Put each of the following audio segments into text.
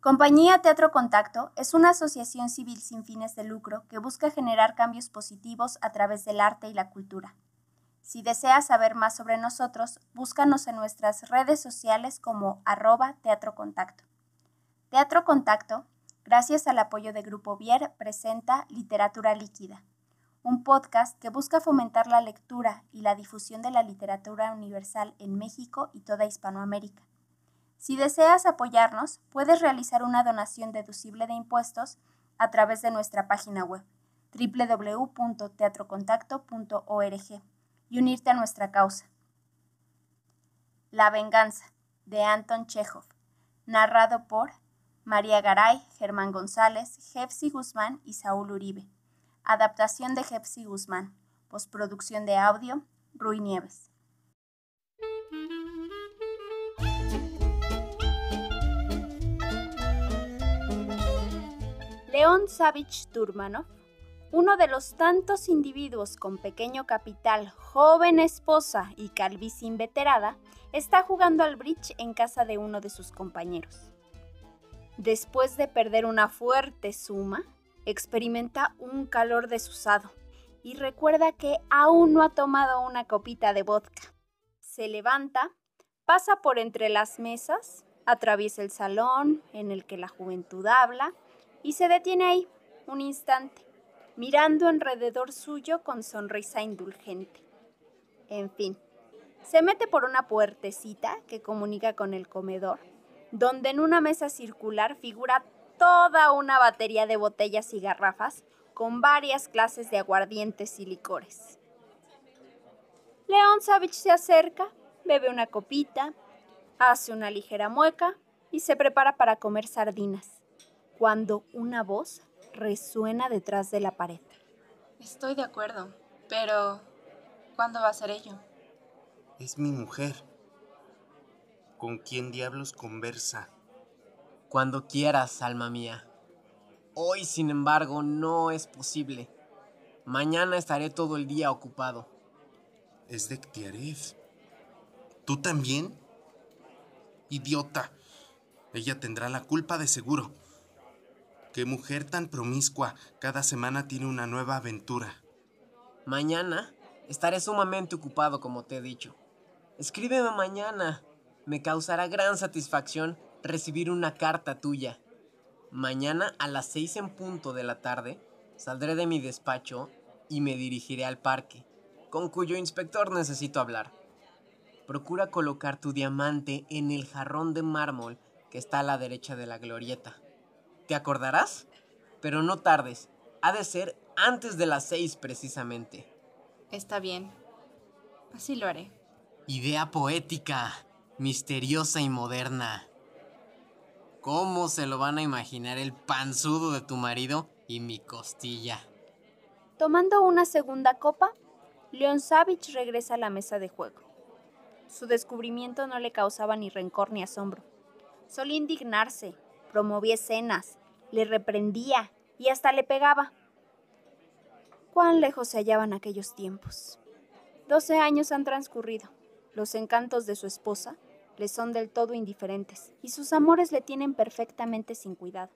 Compañía Teatro Contacto es una asociación civil sin fines de lucro que busca generar cambios positivos a través del arte y la cultura. Si deseas saber más sobre nosotros, búscanos en nuestras redes sociales como arroba Teatro Contacto. Teatro Contacto, gracias al apoyo de Grupo Vier, presenta Literatura Líquida, un podcast que busca fomentar la lectura y la difusión de la literatura universal en México y toda Hispanoamérica. Si deseas apoyarnos, puedes realizar una donación deducible de impuestos a través de nuestra página web www.teatrocontacto.org y unirte a nuestra causa. La venganza, de Anton Chekhov, narrado por María Garay, Germán González, Jepsi Guzmán y Saúl Uribe. Adaptación de Jepsi Guzmán. Postproducción de audio, Rui Nieves. León Savich Turmanov, uno de los tantos individuos con pequeño capital, joven esposa y calvicie inveterada, está jugando al bridge en casa de uno de sus compañeros. Después de perder una fuerte suma, experimenta un calor desusado y recuerda que aún no ha tomado una copita de vodka. Se levanta, pasa por entre las mesas, atraviesa el salón en el que la juventud habla y se detiene ahí un instante, mirando alrededor suyo con sonrisa indulgente. En fin, se mete por una puertecita que comunica con el comedor donde en una mesa circular figura toda una batería de botellas y garrafas con varias clases de aguardientes y licores. León Savage se acerca, bebe una copita, hace una ligera mueca y se prepara para comer sardinas, cuando una voz resuena detrás de la pared. Estoy de acuerdo, pero ¿cuándo va a ser ello? Es mi mujer. ¿Con quién diablos conversa? Cuando quieras, alma mía. Hoy, sin embargo, no es posible. Mañana estaré todo el día ocupado. Es de Ktiarev. ¿Tú también? Idiota. Ella tendrá la culpa de seguro. Qué mujer tan promiscua. Cada semana tiene una nueva aventura. Mañana estaré sumamente ocupado, como te he dicho. Escríbeme mañana. Me causará gran satisfacción recibir una carta tuya. Mañana a las seis en punto de la tarde saldré de mi despacho y me dirigiré al parque, con cuyo inspector necesito hablar. Procura colocar tu diamante en el jarrón de mármol que está a la derecha de la glorieta. ¿Te acordarás? Pero no tardes. Ha de ser antes de las seis precisamente. Está bien. Así lo haré. Idea poética misteriosa y moderna. ¿Cómo se lo van a imaginar el panzudo de tu marido y mi costilla? Tomando una segunda copa, Leon Savage regresa a la mesa de juego. Su descubrimiento no le causaba ni rencor ni asombro. Solía indignarse, promovía escenas, le reprendía y hasta le pegaba. Cuán lejos se hallaban aquellos tiempos. Doce años han transcurrido. Los encantos de su esposa le son del todo indiferentes y sus amores le tienen perfectamente sin cuidado.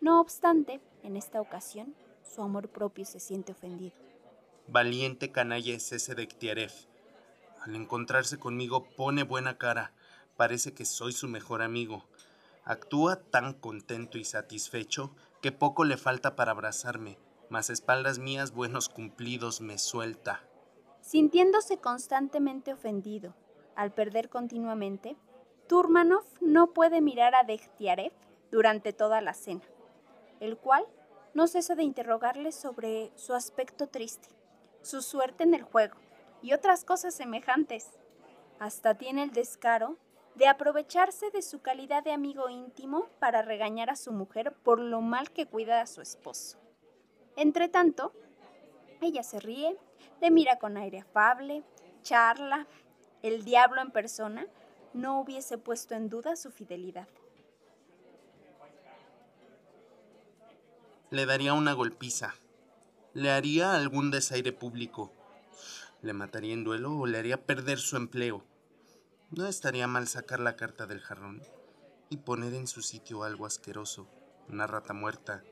No obstante, en esta ocasión, su amor propio se siente ofendido. Valiente canalla es ese de Ktiarev. Al encontrarse conmigo pone buena cara. Parece que soy su mejor amigo. Actúa tan contento y satisfecho que poco le falta para abrazarme, mas espaldas mías buenos cumplidos me suelta. Sintiéndose constantemente ofendido al perder continuamente, Turmanov no puede mirar a Degtiarev durante toda la cena, el cual no cesa de interrogarle sobre su aspecto triste, su suerte en el juego y otras cosas semejantes. Hasta tiene el descaro de aprovecharse de su calidad de amigo íntimo para regañar a su mujer por lo mal que cuida a su esposo. Entretanto, ella se ríe, le mira con aire afable, charla, el diablo en persona no hubiese puesto en duda su fidelidad. Le daría una golpiza. Le haría algún desaire público. Le mataría en duelo o le haría perder su empleo. No estaría mal sacar la carta del jarrón. y poner en su sitio algo asqueroso, una rata muerta.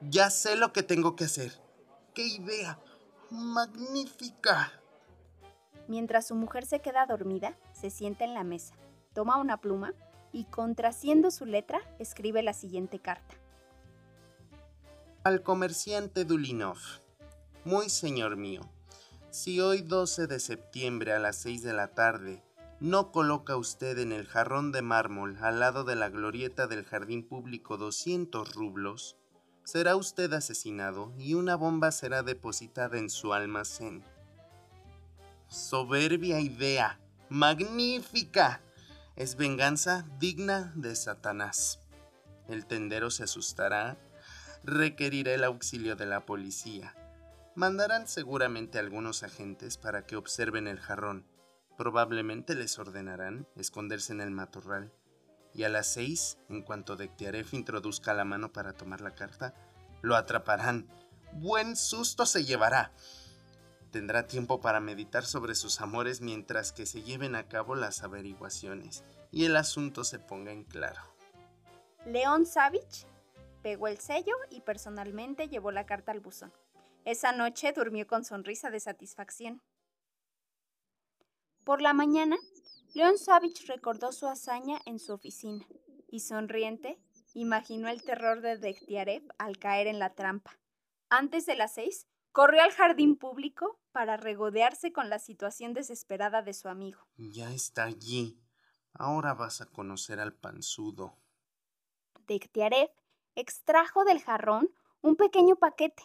Ya sé lo que tengo que hacer. ¡Qué idea! ¡Magnífica! Mientras su mujer se queda dormida, se sienta en la mesa, toma una pluma y contraciendo su letra escribe la siguiente carta. Al comerciante Dulinov. Muy señor mío, si hoy 12 de septiembre a las 6 de la tarde no coloca usted en el jarrón de mármol al lado de la glorieta del jardín público 200 rublos, será usted asesinado y una bomba será depositada en su almacén. Soberbia idea, magnífica. Es venganza digna de Satanás. El tendero se asustará, requerirá el auxilio de la policía. Mandarán seguramente algunos agentes para que observen el jarrón. Probablemente les ordenarán esconderse en el matorral. Y a las seis, en cuanto Dectiaref introduzca la mano para tomar la carta, lo atraparán. Buen susto se llevará. Tendrá tiempo para meditar sobre sus amores mientras que se lleven a cabo las averiguaciones y el asunto se ponga en claro. León Savage pegó el sello y personalmente llevó la carta al buzón. Esa noche durmió con sonrisa de satisfacción. Por la mañana, León Savage recordó su hazaña en su oficina y sonriente imaginó el terror de Dektiarev al caer en la trampa. Antes de las seis, corrió al jardín público para regodearse con la situación desesperada de su amigo. Ya está allí. Ahora vas a conocer al panzudo. Dektiarev extrajo del jarrón un pequeño paquete.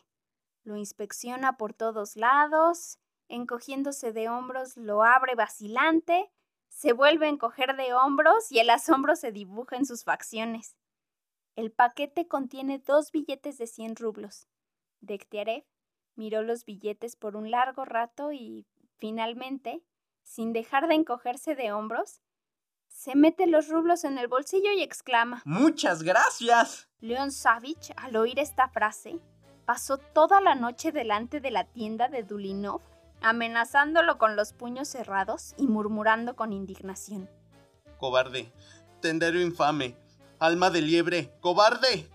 Lo inspecciona por todos lados, encogiéndose de hombros, lo abre vacilante, se vuelve a encoger de hombros y el asombro se dibuja en sus facciones. El paquete contiene dos billetes de 100 rublos. Dektiarev miró los billetes por un largo rato y, finalmente, sin dejar de encogerse de hombros, se mete los rublos en el bolsillo y exclama: ¡Muchas gracias! Leon Savage, al oír esta frase, pasó toda la noche delante de la tienda de Dulinov, amenazándolo con los puños cerrados y murmurando con indignación. Cobarde, tendero infame, alma de liebre, cobarde.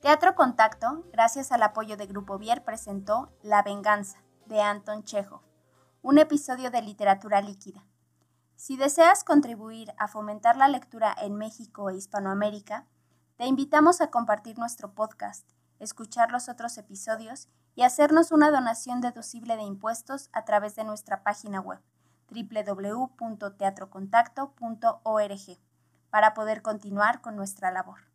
Teatro Contacto, gracias al apoyo de Grupo Vier, presentó La Venganza, de Anton Chekhov, un episodio de literatura líquida. Si deseas contribuir a fomentar la lectura en México e Hispanoamérica, te invitamos a compartir nuestro podcast, escuchar los otros episodios y hacernos una donación deducible de impuestos a través de nuestra página web www.teatrocontacto.org para poder continuar con nuestra labor.